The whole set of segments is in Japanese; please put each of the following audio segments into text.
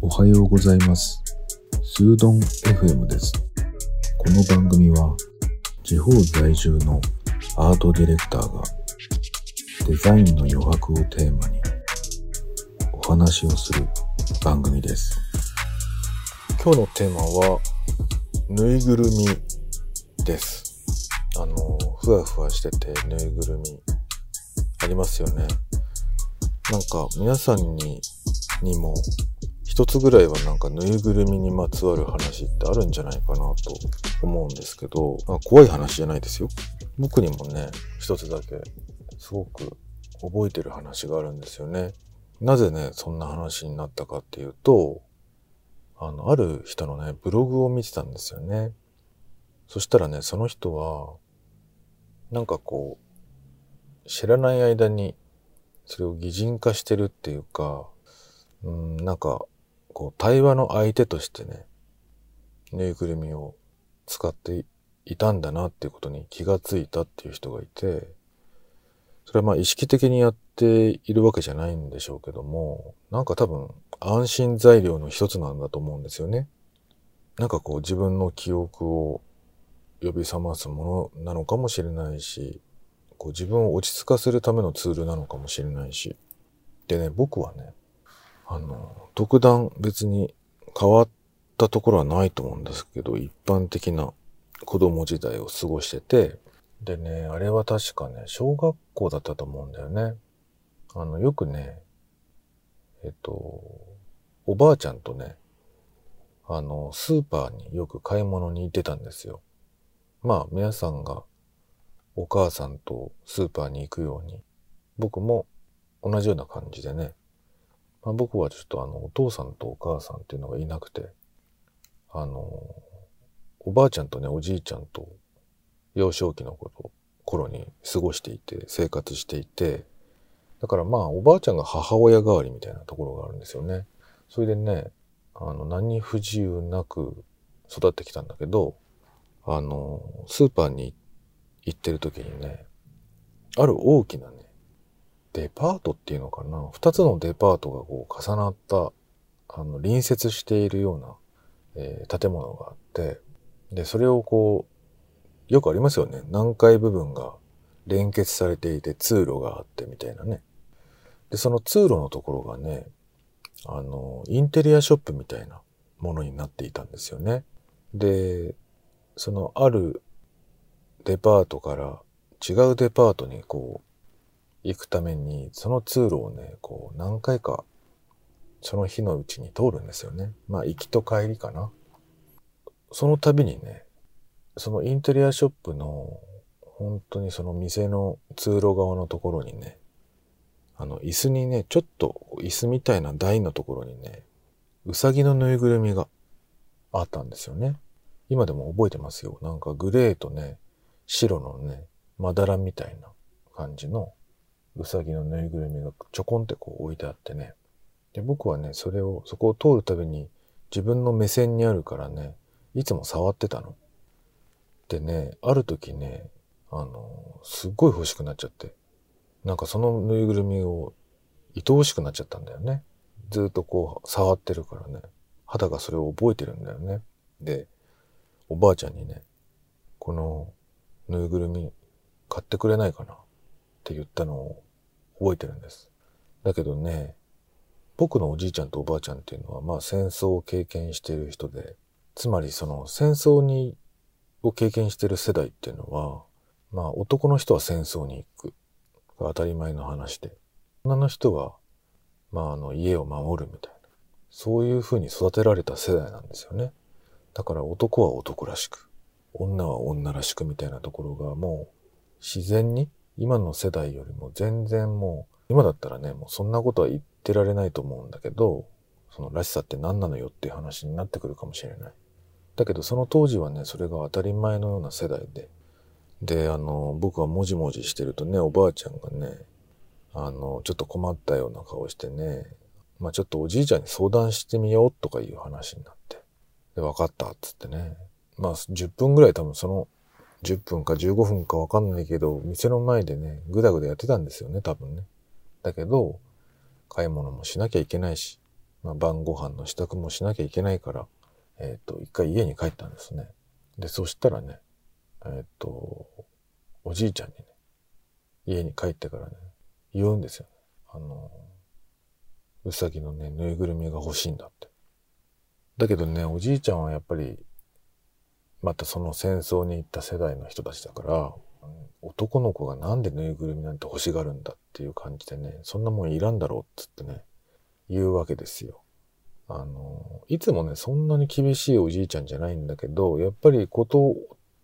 おはようございます。スードン FM です。この番組は地方在住のアートディレクターがデザインの余白をテーマにお話をする番組です。今日のテーマは、ぬいぐるみです。あの、ふわふわしててぬいぐるみありますよね。なんか皆さんに、にも一つぐらいはなんかぬいぐるみにまつわる話ってあるんじゃないかなと思うんですけど、まあ、怖い話じゃないですよ。僕にもね、一つだけすごく覚えてる話があるんですよね。なぜね、そんな話になったかっていうと、あの、ある人のね、ブログを見てたんですよね。そしたらね、その人は、なんかこう、知らない間に、それを擬人化してるっていうか、うん、なんか、こう、対話の相手としてね、ぬいぐるみを使っていたんだなっていうことに気がついたっていう人がいて、それはまあ意識的にやっているわけじゃないんでしょうけども、なんか多分安心材料の一つなんだと思うんですよね。なんかこう自分の記憶を呼び覚ますものなのかもしれないし、こう自分を落ち着かせるためのツールなのかもしれないし。でね、僕はね、あの、特段別に変わったところはないと思うんですけど、一般的な子供時代を過ごしてて、でね、あれは確かね、小学校だったと思うんだよね。あの、よくね、えっと、おばあちゃんとね、あの、スーパーによく買い物に行ってたんですよ。まあ、皆さんがお母さんとスーパーに行くように、僕も同じような感じでね、まあ、僕はちょっとあの、お父さんとお母さんっていうのがいなくて、あの、おばあちゃんとね、おじいちゃんと幼少期のこと、頃に過ごしていて、生活していて、だからまあ、おばあちゃんが母親代わりみたいなところがあるんですよね。それでね、あの、何不自由なく育ってきたんだけど、あの、スーパーに行ってる時にね、ある大きなね、デパートっていうのかな二つのデパートがこう重なった、あの、隣接しているような、えー建物があって、で、それをこう、よくありますよね。何階部分が連結されていて通路があってみたいなね。で、その通路のところがね、あの、インテリアショップみたいなものになっていたんですよね。で、そのあるデパートから違うデパートにこう行くために、その通路をね、こう何回かその日のうちに通るんですよね。まあ行きと帰りかな。その度にね、そのインテリアショップの本当にその店の通路側のところにね、あの椅子にね、ちょっと椅子みたいな台のところにね、うさぎのぬいぐるみがあったんですよね。今でも覚えてますよ。なんかグレーとね、白のね、まだらみたいな感じのうさぎのぬいぐるみがちょこんってこう置いてあってね。で、僕はね、それを、そこを通るたびに自分の目線にあるからね、いつも触ってたの。でね、ある時ね、あの、すっごい欲しくなっちゃって。なんかそのぬいぐるみを愛おしくなっちゃったんだよね。ずっとこう触ってるからね。肌がそれを覚えてるんだよね。で、おばあちゃんにね、このぬいぐるみ買ってくれないかな？って言ったのを覚えてるんです。だけどね、僕のおじいちゃんとおばあちゃんっていうのはまあ戦争を経験している人で、つまりその戦争に、を経験している世代っていうのは、まあ男の人は戦争に行く。当たり前の話で。女の人は、まああの家を守るみたいな。そういうふうに育てられた世代なんですよね。だから男は男らしく、女は女らしくみたいなところがもう自然に今の世代よりも全然もう、今だったらね、もうそんなことは言ってられないと思うんだけど、そのらしさって何なのよっていう話になってくるかもしれない。だけどその当時はね、それが当たり前のような世代で、で、あの、僕はもじもじしてるとね、おばあちゃんがね、あの、ちょっと困ったような顔してね、まあちょっとおじいちゃんに相談してみようとかいう話になって。で、分かったっつってね。まあ10分ぐらい多分その10分か15分か分かんないけど、店の前でね、ぐだぐだやってたんですよね、多分ね。だけど、買い物もしなきゃいけないし、まあ、晩ご飯の支度もしなきゃいけないから、えっ、ー、と、一回家に帰ったんですね。で、そしたらね、えっ、ー、と、おじいちゃんにね、家に帰ってからね、言うんですよね。あの、うさぎのね、ぬいぐるみが欲しいんだって。だけどね、おじいちゃんはやっぱり、またその戦争に行った世代の人たちだから、男の子がなんでぬいぐるみなんて欲しがるんだっていう感じでね、そんなもんいらんだろうっつってね、言うわけですよ。あの、いつもね、そんなに厳しいおじいちゃんじゃないんだけど、やっぱりこと、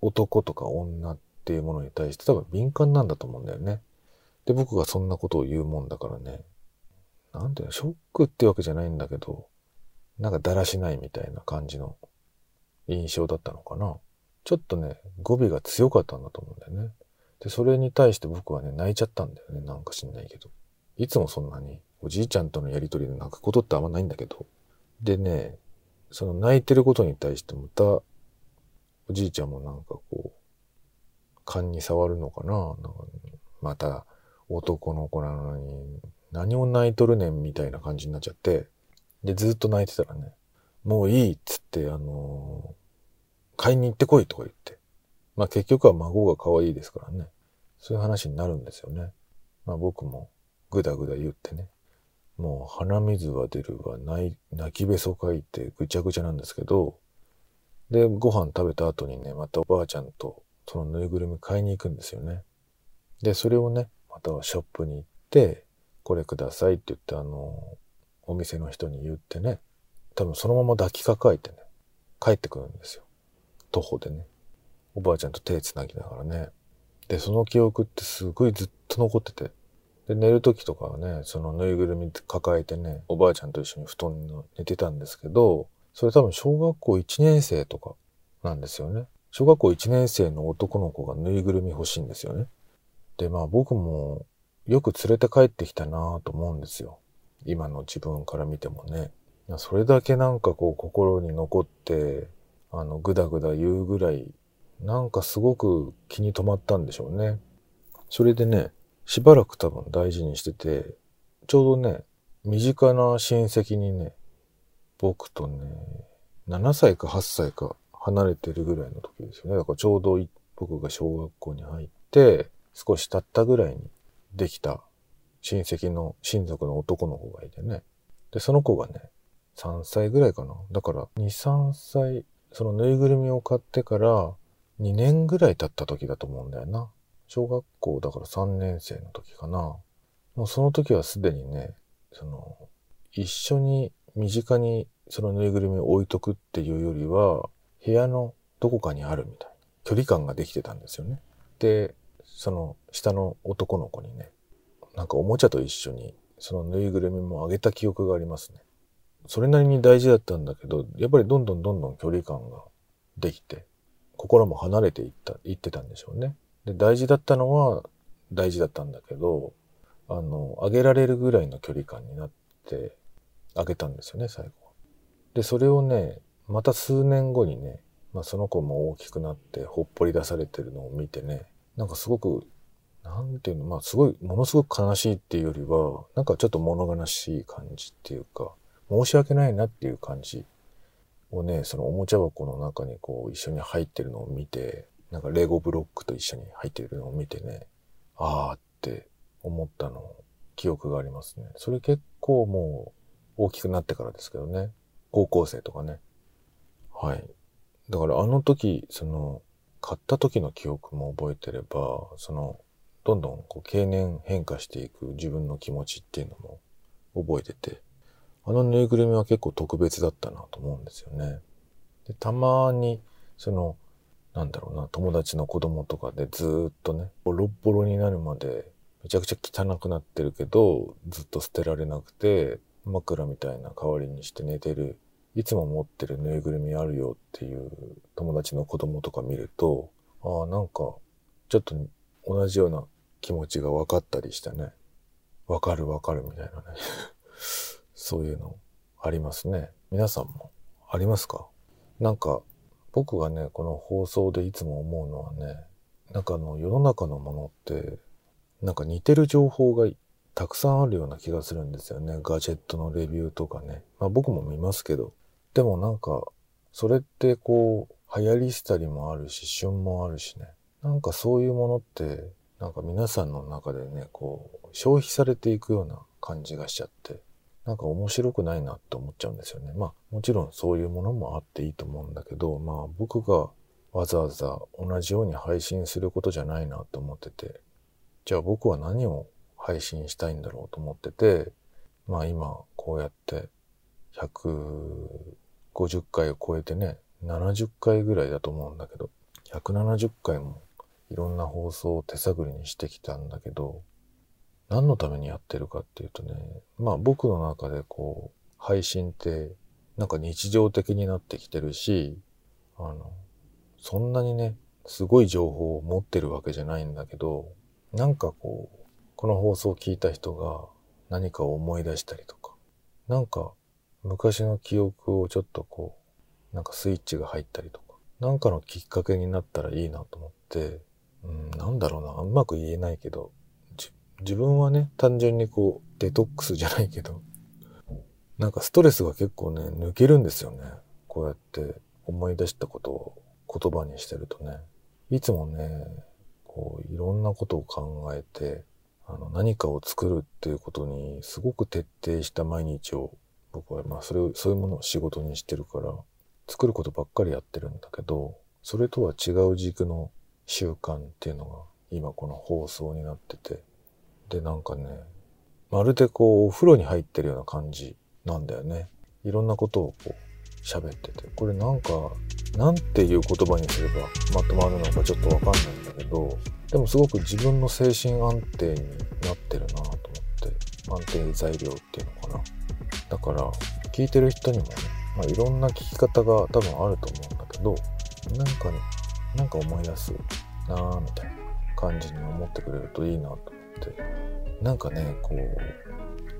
男とか女っていうものに対して多分敏感なんだと思うんだよね。で、僕がそんなことを言うもんだからね、なんていうの、ショックってわけじゃないんだけど、なんかだらしないみたいな感じの印象だったのかな。ちょっとね、語尾が強かったんだと思うんだよね。で、それに対して僕はね、泣いちゃったんだよね。なんか知んないけど。いつもそんなに、おじいちゃんとのやりとりで泣くことってあんまないんだけど。でね、その泣いてることに対してまた、おじいちゃんもなんかこう、勘に触るのかななんかまた、男の子なのに、何を泣いとるねんみたいな感じになっちゃって、で、ずっと泣いてたらね、もういいっつって、あのー、買いに行ってこいとか言って。まあ結局は孫が可愛いですからね。そういう話になるんですよね。まあ僕もぐだぐだ言ってね。もう鼻水は出るわ、泣きべそかいてぐちゃぐちゃなんですけど、で、ご飯食べた後にね、またおばあちゃんとそのぬいぐるみ買いに行くんですよね。で、それをね、またショップに行って、これくださいって言って、あの、お店の人に言ってね、多分そのまま抱きかかえてね、帰ってくるんですよ。徒歩でね。おばあちゃんと手繋ぎながらね。で、その記憶ってすごいずっと残ってて。で、寝る時とかはね、そのぬいぐるみ抱えてね、おばあちゃんと一緒に布団に寝てたんですけど、それ多分小学校1年生とかなんですよね。小学校1年生の男の子がぬいぐるみ欲しいんですよね。で、まあ僕もよく連れて帰ってきたなぁと思うんですよ。今の自分から見てもね。それだけなんかこう心に残って、あの、ぐだぐだ言うぐらい、なんかすごく気に留まったんでしょうね。それでね、しばらく多分大事にしてて、ちょうどね、身近な親戚にね、僕とね、7歳か8歳か離れてるぐらいの時ですよね。だからちょうど僕が小学校に入って、少し経ったぐらいにできた親戚の親族の男の子がいてね。で、その子がね、3歳ぐらいかな。だから2、3歳、そのぬいぐるみを買ってから2年ぐらい経った時だと思うんだよな。小学校だから3年生の時かな。もうその時はすでにね、その、一緒に身近にそのぬいぐるみを置いとくっていうよりは、部屋のどこかにあるみたいな距離感ができてたんですよね。で、その下の男の子にね、なんかおもちゃと一緒にそのぬいぐるみもあげた記憶がありますね。それなりに大事だったんだけど、やっぱりどんどんどんどん距離感ができて、心も離れていった、いってたんでしょうね。で、大事だったのは大事だったんだけど、あの、あげられるぐらいの距離感になってあげたんですよね、最後は。で、それをね、また数年後にね、まあ、その子も大きくなってほっぽり出されてるのを見てね、なんかすごく、なんていうの、まあすごい、ものすごく悲しいっていうよりは、なんかちょっと物悲しい感じっていうか、申し訳ないなっていう感じをね、そのおもちゃ箱の中にこう一緒に入ってるのを見て、なんかレゴブロックと一緒に入ってるのを見てね、あーって思ったの、記憶がありますね。それ結構もう大きくなってからですけどね。高校生とかね。はい。だからあの時、その、買った時の記憶も覚えてれば、その、どんどんこう経年変化していく自分の気持ちっていうのも覚えてて、あのぬいぐるみは結構特別だったなと思うんですよね。で、たまに、その、なんだろうな、友達の子供とかでずっとね、ボロボロになるまでめちゃくちゃ汚くなってるけど、ずっと捨てられなくて、枕みたいな代わりにして寝てる、いつも持ってるぬいぐるみあるよっていう友達の子供とか見ると、ああ、なんか、ちょっと同じような気持ちが分かったりしてね。わかるわかるみたいなね。そういうのありますね。皆さんもありますか？なんか僕がね、この放送でいつも思うのはね、なんかあの世の中のものって、なんか似てる情報がたくさんあるような気がするんですよね。ガジェットのレビューとかね。まあ僕も見ますけど。でもなんか、それってこう、流行りしたりもあるし、旬もあるしね。なんかそういうものって、なんか皆さんの中でね、こう、消費されていくような感じがしちゃって、なんか面白くないなって思っちゃうんですよね。まあもちろんそういうものもあっていいと思うんだけど、まあ僕がわざわざ同じように配信することじゃないなと思ってて、じゃあ僕は何を配信したいんだろうと思ってて、まあ今こうやって150回を超えてね、70回ぐらいだと思うんだけど、170回もいろんな放送を手探りにしてきたんだけど、何のためにやってるかっていうとね、まあ僕の中でこう、配信ってなんか日常的になってきてるし、あの、そんなにね、すごい情報を持ってるわけじゃないんだけど、なんかこう、この放送を聞いた人が何かを思い出したりとか、なんか昔の記憶をちょっとこう、なんかスイッチが入ったりとか、なんかのきっかけになったらいいなと思って、うん、なんだろうな、うまく言えないけど、自分はね、単純にこう、デトックスじゃないけど、なんかストレスが結構ね、抜けるんですよね。こうやって思い出したことを言葉にしてるとね。いつもね、こう、いろんなことを考えて、あの、何かを作るっていうことにすごく徹底した毎日を、僕はまあ、それを、そういうものを仕事にしてるから、作ることばっかりやってるんだけど、それとは違う軸の習慣っていうのが今この放送になってて、で、なんかね、まるでこう、お風呂に入ってるような感じなんだよね。いろんなことをこう、喋ってて。これなんか、なんていう言葉にすればまとまるのかちょっとわかんないんだけど、でもすごく自分の精神安定になってるなと思って、安定材料っていうのかな。だから、聞いてる人にもね、まあ、いろんな聞き方が多分あると思うんだけど、なんかね、なんか思い出すなぁ、みたいな感じに思ってくれるといいなとって、なんかね、こう、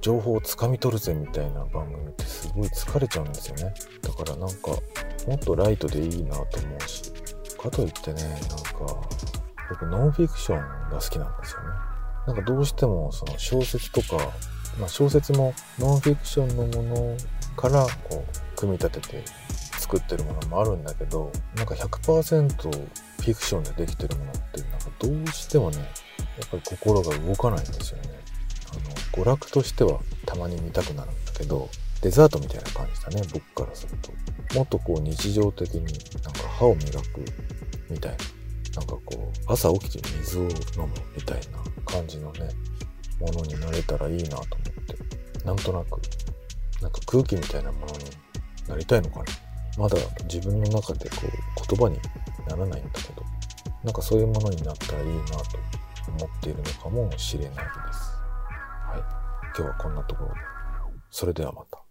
情報をつかみ取るぜみたいな番組ってすごい疲れちゃうんですよね。だからなんか、もっとライトでいいなと思うし、かといってね、なんか、僕ノンフィクションが好きなんですよね。なんかどうしてもその小説とか、まあ小説もノンフィクションのものからこう、組み立てて作ってるものもあるんだけど、なんか100%フィクションでできてるものってなんかどうしてもね、っぱり心が動かないんですよね。あの、娯楽としてはたまに見たくなるんだけど、デザートみたいな感じだね、僕からすると。もっとこう日常的になんか歯を磨くみたいな。なんかこう、朝起きて水を飲むみたいな感じのね、ものになれたらいいなと思って。なんとなく、なんか空気みたいなものになりたいのかな。まだ自分の中でこう、言葉にならないんだけど、なんかそういうものになったらいいなと思っているのかもしれないです。はい。今日はこんなところで。それではまた。